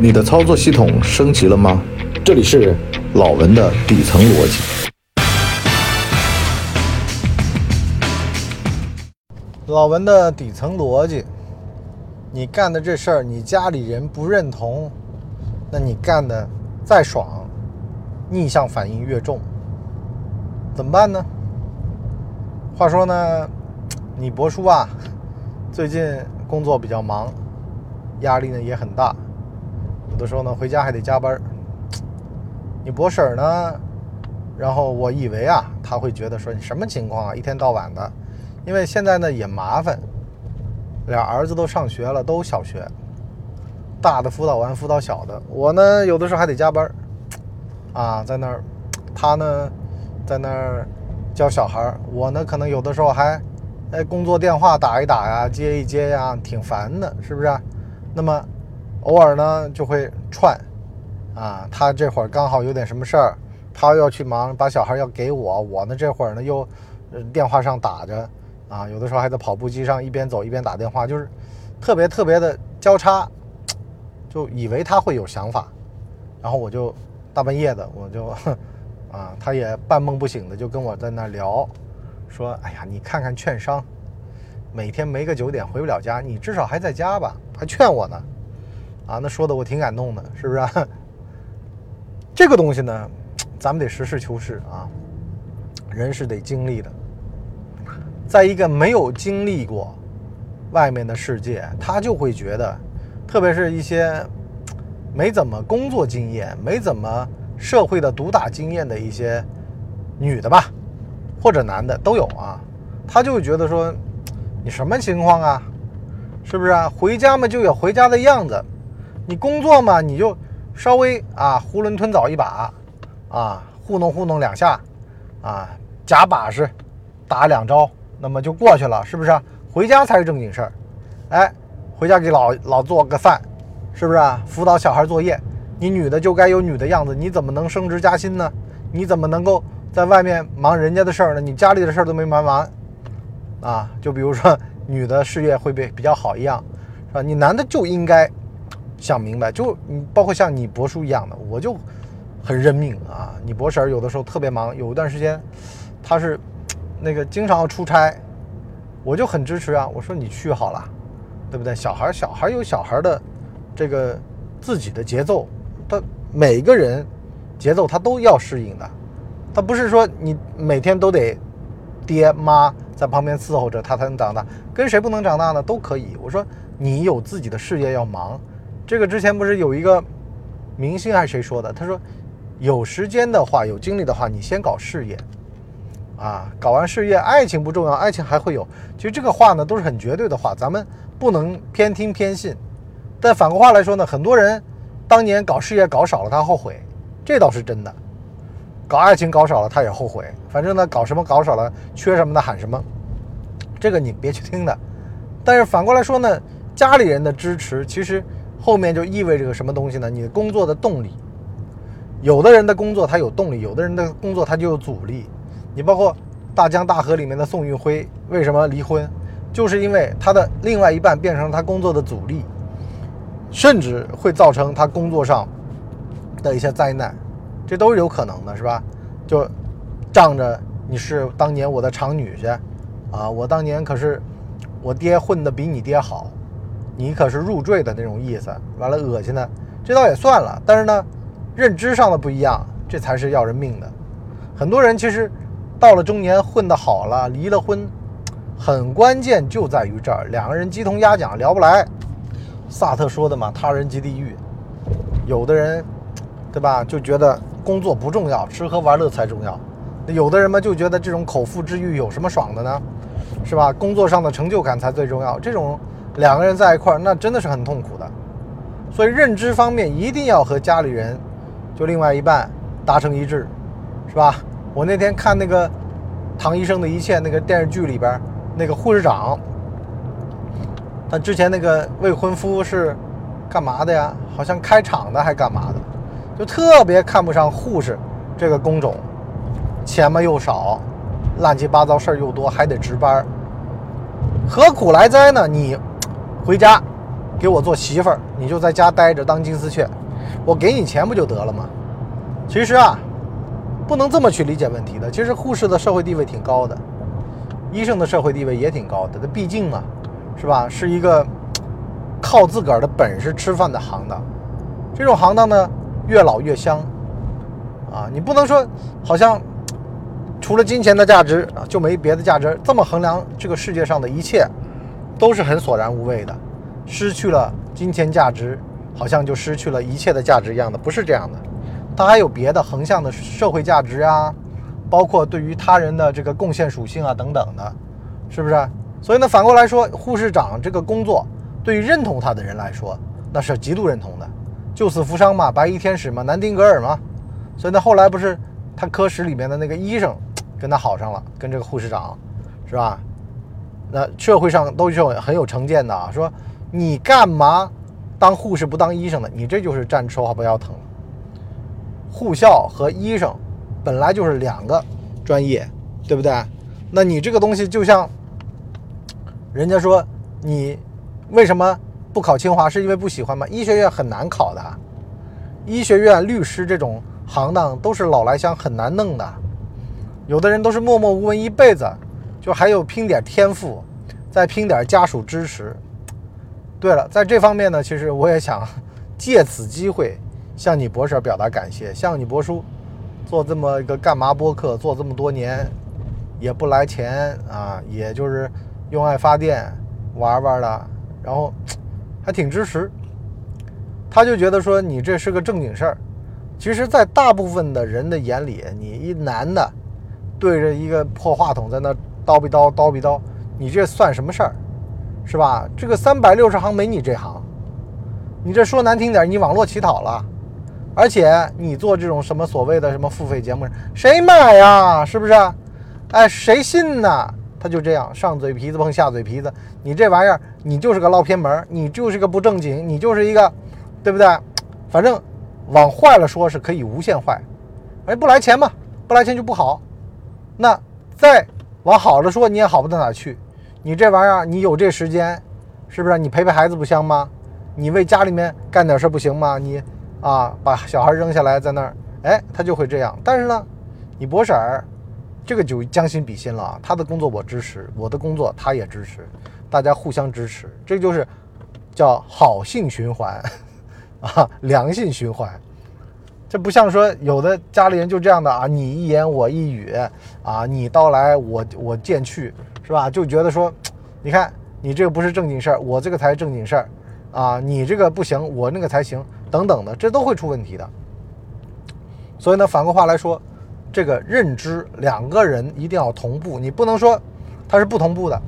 你的操作系统升级了吗？这里是老文的底层逻辑。老文的底层逻辑，你干的这事儿，你家里人不认同，那你干的再爽，逆向反应越重，怎么办呢？话说呢，你博叔啊，最近工作比较忙，压力呢也很大，有的时候呢回家还得加班。你博婶儿呢，然后我以为啊，他会觉得说你什么情况啊，一天到晚的，因为现在呢也麻烦，俩儿子都上学了，都小学，大的辅导完辅导小的，我呢有的时候还得加班，啊，在那儿，他呢在那儿教小孩，我呢可能有的时候还，哎，工作电话打一打呀，接一接呀，挺烦的，是不是？那么偶尔呢就会串，啊，他这会儿刚好有点什么事儿，他要去忙，把小孩要给我，我呢这会儿呢又电话上打着，啊，有的时候还在跑步机上一边走一边打电话，就是特别特别的交叉，就以为他会有想法，然后我就大半夜的我就，啊，他也半梦不醒的就跟我在那聊，说，哎呀，你看看券商，每天没个九点回不了家，你至少还在家吧，还劝我呢，啊，那说的我挺感动的，是不是、啊？这个东西呢，咱们得实事求是啊，人是得经历的，在一个没有经历过外面的世界，他就会觉得，特别是一些没怎么工作经验、没怎么社会的毒打经验的一些女的吧，或者男的都有啊，他就会觉得说，你什么情况啊？是不是啊？回家嘛就有回家的样子，你工作嘛你就稍微啊囫囵吞枣一把，啊糊弄糊弄两下，啊假把式打两招，那么就过去了，是不是？回家才是正经事儿，哎，回家给老老做个饭，是不是啊？辅导小孩作业，你女的就该有女的样子，你怎么能升职加薪呢？你怎么能够在外面忙人家的事儿呢？你家里的事儿都没忙完，啊，就比如说女的事业会比比较好一样，是吧？你男的就应该想明白，就你包括像你伯叔一样的，我就很认命啊。你伯婶儿有的时候特别忙，有一段时间她是那个经常要出差，我就很支持啊。我说你去好了，对不对？小孩小孩有小孩的这个自己的节奏，他每个人节奏他都要适应的，他不是说你每天都得爹妈在旁边伺候着他才能长大，跟谁不能长大呢？都可以。我说你有自己的事业要忙，这个之前不是有一个明星还是谁说的？他说有时间的话，有精力的话，你先搞事业，啊，搞完事业，爱情不重要，爱情还会有。其实这个话呢都是很绝对的话，咱们不能偏听偏信。但反过话来说呢，很多人当年搞事业搞少了，他后悔，这倒是真的。搞爱情搞少了，他也后悔。反正呢，搞什么搞少了，缺什么的喊什么，这个你别去听的。但是反过来说呢，家里人的支持，其实后面就意味着个什么东西呢？你的工作的动力。有的人的工作他有动力，有的人的工作他就有阻力。你包括《大江大河》里面的宋运辉，为什么离婚？就是因为他的另外一半变成了他工作的阻力，甚至会造成他工作上的一些灾难，这都是有可能的，是吧？就仗着你是当年我的长女婿，啊，我当年可是我爹混的比你爹好，你可是入赘的那种意思，完了恶心的，这倒也算了。但是呢，认知上的不一样，这才是要人命的。很多人其实到了中年混得好了，离了婚，很关键就在于这儿，两个人鸡同鸭讲，聊不来。萨特说的嘛，他人即地狱。有的人，对吧，就觉得工作不重要，吃喝玩乐才重要。有的人嘛，就觉得这种口腹之欲有什么爽的呢？是吧？工作上的成就感才最重要。这种两个人在一块儿，那真的是很痛苦的。所以认知方面一定要和家里人，就另外一半达成一致，是吧？我那天看那个《唐医生的一切》那个电视剧里边，那个护士长，他之前那个未婚夫是干嘛的呀？好像开厂的还干嘛的，就特别看不上护士这个工种，钱嘛又少，乱七八糟事儿又多，还得值班，何苦来哉呢？你回家给我做媳妇儿，你就在家待着当金丝雀，我给你钱不就得了吗？其实啊，不能这么去理解问题的。其实护士的社会地位挺高的，医生的社会地位也挺高的。他毕竟嘛，是吧？是一个靠自个儿的本事吃饭的行当。这种行当呢，越老越香啊！你不能说好像除了金钱的价值啊，就没别的价值。这么衡量这个世界上的一切，都是很索然无味的。失去了金钱价值，好像就失去了一切的价值一样的，不是这样的。它还有别的横向的社会价值啊，包括对于他人的这个贡献属性啊等等的，是不是？所以呢，反过来说，护士长这个工作，对于认同他的人来说，那是极度认同的。救死扶伤嘛，白衣天使嘛，南丁格尔嘛。所以呢，后来不是他科室里面的那个医生跟他好上了，跟这个护士长，是吧？那社会上都是很有成见的啊，说。你干嘛当护士不当医生的？你这就是站着说话不腰疼。护校和医生本来就是两个专业，对不对？那你这个东西就像人家说你为什么不考清华？是因为不喜欢吗？医学院很难考的，医学院律师这种行当都是老来香，很难弄的。有的人都是默默无闻一辈子，就还有拼点天赋，再拼点家属支持。对了，在这方面呢，其实我也想借此机会向你博士表达感谢。向你博叔做这么一个干嘛播客，做这么多年也不来钱啊，也就是用爱发电玩玩的，然后还挺支持。他就觉得说你这是个正经事儿。其实，在大部分的人的眼里，你一男的对着一个破话筒在那叨逼叨叨逼叨，你这算什么事儿？是吧？这个三百六十行没你这行，你这说难听点，你网络乞讨了，而且你做这种什么所谓的什么付费节目，谁买呀？是不是？哎，谁信呢？他就这样上嘴皮子碰下嘴皮子，你这玩意儿，你就是个捞偏门，你就是个不正经，你就是一个，对不对？反正往坏了说是可以无限坏，哎，不来钱嘛，不来钱就不好。那在往好了说，你也好不到哪去。你这玩意儿，你有这时间，是不是？你陪陪孩子不香吗？你为家里面干点事不行吗？你啊，把小孩扔下来在那儿，哎，他就会这样。但是呢，你博婶儿，这个就将心比心了。他的工作我支持，我的工作他也支持，大家互相支持，这就是叫好性循环 啊，良性循环。这不像说有的家里人就这样的啊，你一言我一语啊，你到来我我见去。是吧？就觉得说，你看你这个不是正经事儿，我这个才是正经事儿，啊，你这个不行，我那个才行，等等的，这都会出问题的。所以呢，反过话来说，这个认知两个人一定要同步，你不能说他是不同步的。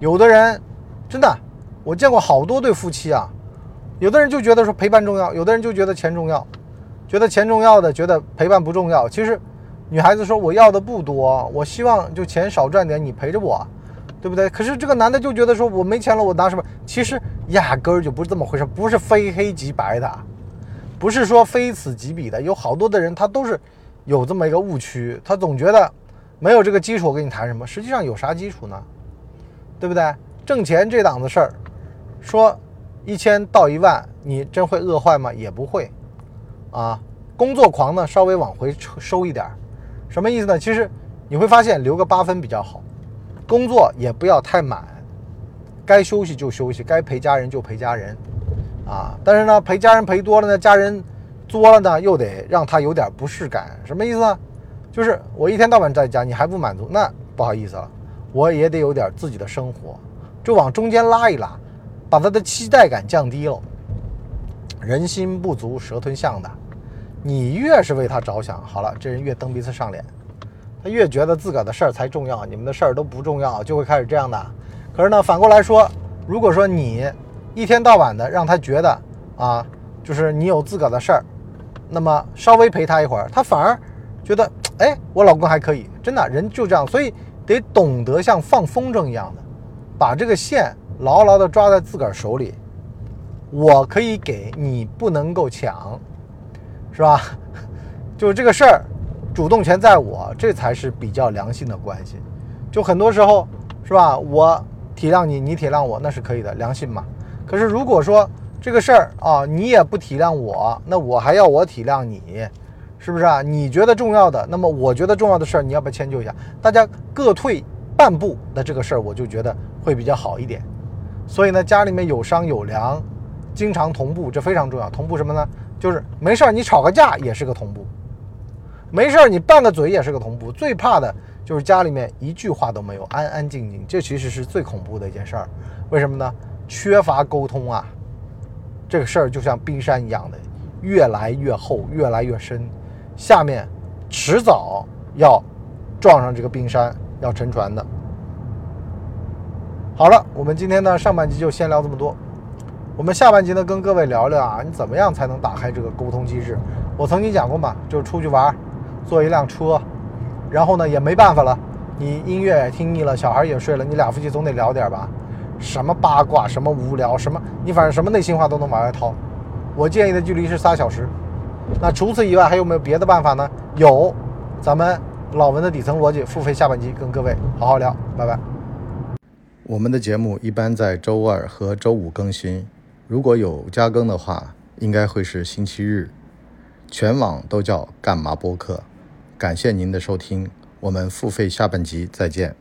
有的人真的，我见过好多对夫妻啊，有的人就觉得说陪伴重要，有的人就觉得钱重要，觉得钱重要的，觉得陪伴不重要。其实。女孩子说：“我要的不多，我希望就钱少赚点，你陪着我，对不对？”可是这个男的就觉得说：“我没钱了，我拿什么？”其实压根儿就不是这么回事，不是非黑即白的，不是说非此即彼的。有好多的人他都是有这么一个误区，他总觉得没有这个基础，我跟你谈什么？实际上有啥基础呢？对不对？挣钱这档子事儿，说一千到一万，你真会饿坏吗？也不会啊。工作狂呢，稍微往回收一点。什么意思呢？其实你会发现留个八分比较好，工作也不要太满，该休息就休息，该陪家人就陪家人，啊！但是呢，陪家人陪多了呢，家人作了呢，又得让他有点不适感。什么意思呢？就是我一天到晚在家，你还不满足，那不好意思了，我也得有点自己的生活，就往中间拉一拉，把他的期待感降低了。人心不足蛇吞象的。你越是为他着想，好了，这人越蹬鼻子上脸，他越觉得自个儿的事儿才重要，你们的事儿都不重要，就会开始这样的。可是呢，反过来说，如果说你一天到晚的让他觉得啊，就是你有自个儿的事儿，那么稍微陪他一会儿，他反而觉得，哎，我老公还可以，真的，人就这样，所以得懂得像放风筝一样的，把这个线牢牢的抓在自个儿手里。我可以给你，不能够抢。是吧？就这个事儿，主动权在我，这才是比较良性的关系。就很多时候，是吧？我体谅你，你体谅我，那是可以的，良性嘛。可是如果说这个事儿啊，你也不体谅我，那我还要我体谅你，是不是啊？你觉得重要的，那么我觉得重要的事儿，你要不要迁就一下？大家各退半步，那这个事儿我就觉得会比较好一点。所以呢，家里面有商有量，经常同步，这非常重要。同步什么呢？就是没事儿你吵个架也是个同步，没事儿你拌个嘴也是个同步。最怕的就是家里面一句话都没有，安安静静，这其实是最恐怖的一件事儿。为什么呢？缺乏沟通啊，这个事儿就像冰山一样的，越来越厚，越来越深，下面迟早要撞上这个冰山，要沉船的。好了，我们今天呢上半集就先聊这么多。我们下半集呢跟各位聊聊啊，你怎么样才能打开这个沟通机制？我曾经讲过嘛，就是出去玩，坐一辆车，然后呢也没办法了，你音乐也听腻了，小孩也睡了，你俩夫妻总得聊点吧？什么八卦，什么无聊，什么你反正什么内心话都能往外掏。我建议的距离是仨小时。那除此以外还有没有别的办法呢？有，咱们老文的底层逻辑付费下半集跟各位好好聊，拜拜。我们的节目一般在周二和周五更新，如果有加更的话，应该会是星期日。全网都叫干嘛播客。感谢您的收听，我们付费下半集再见。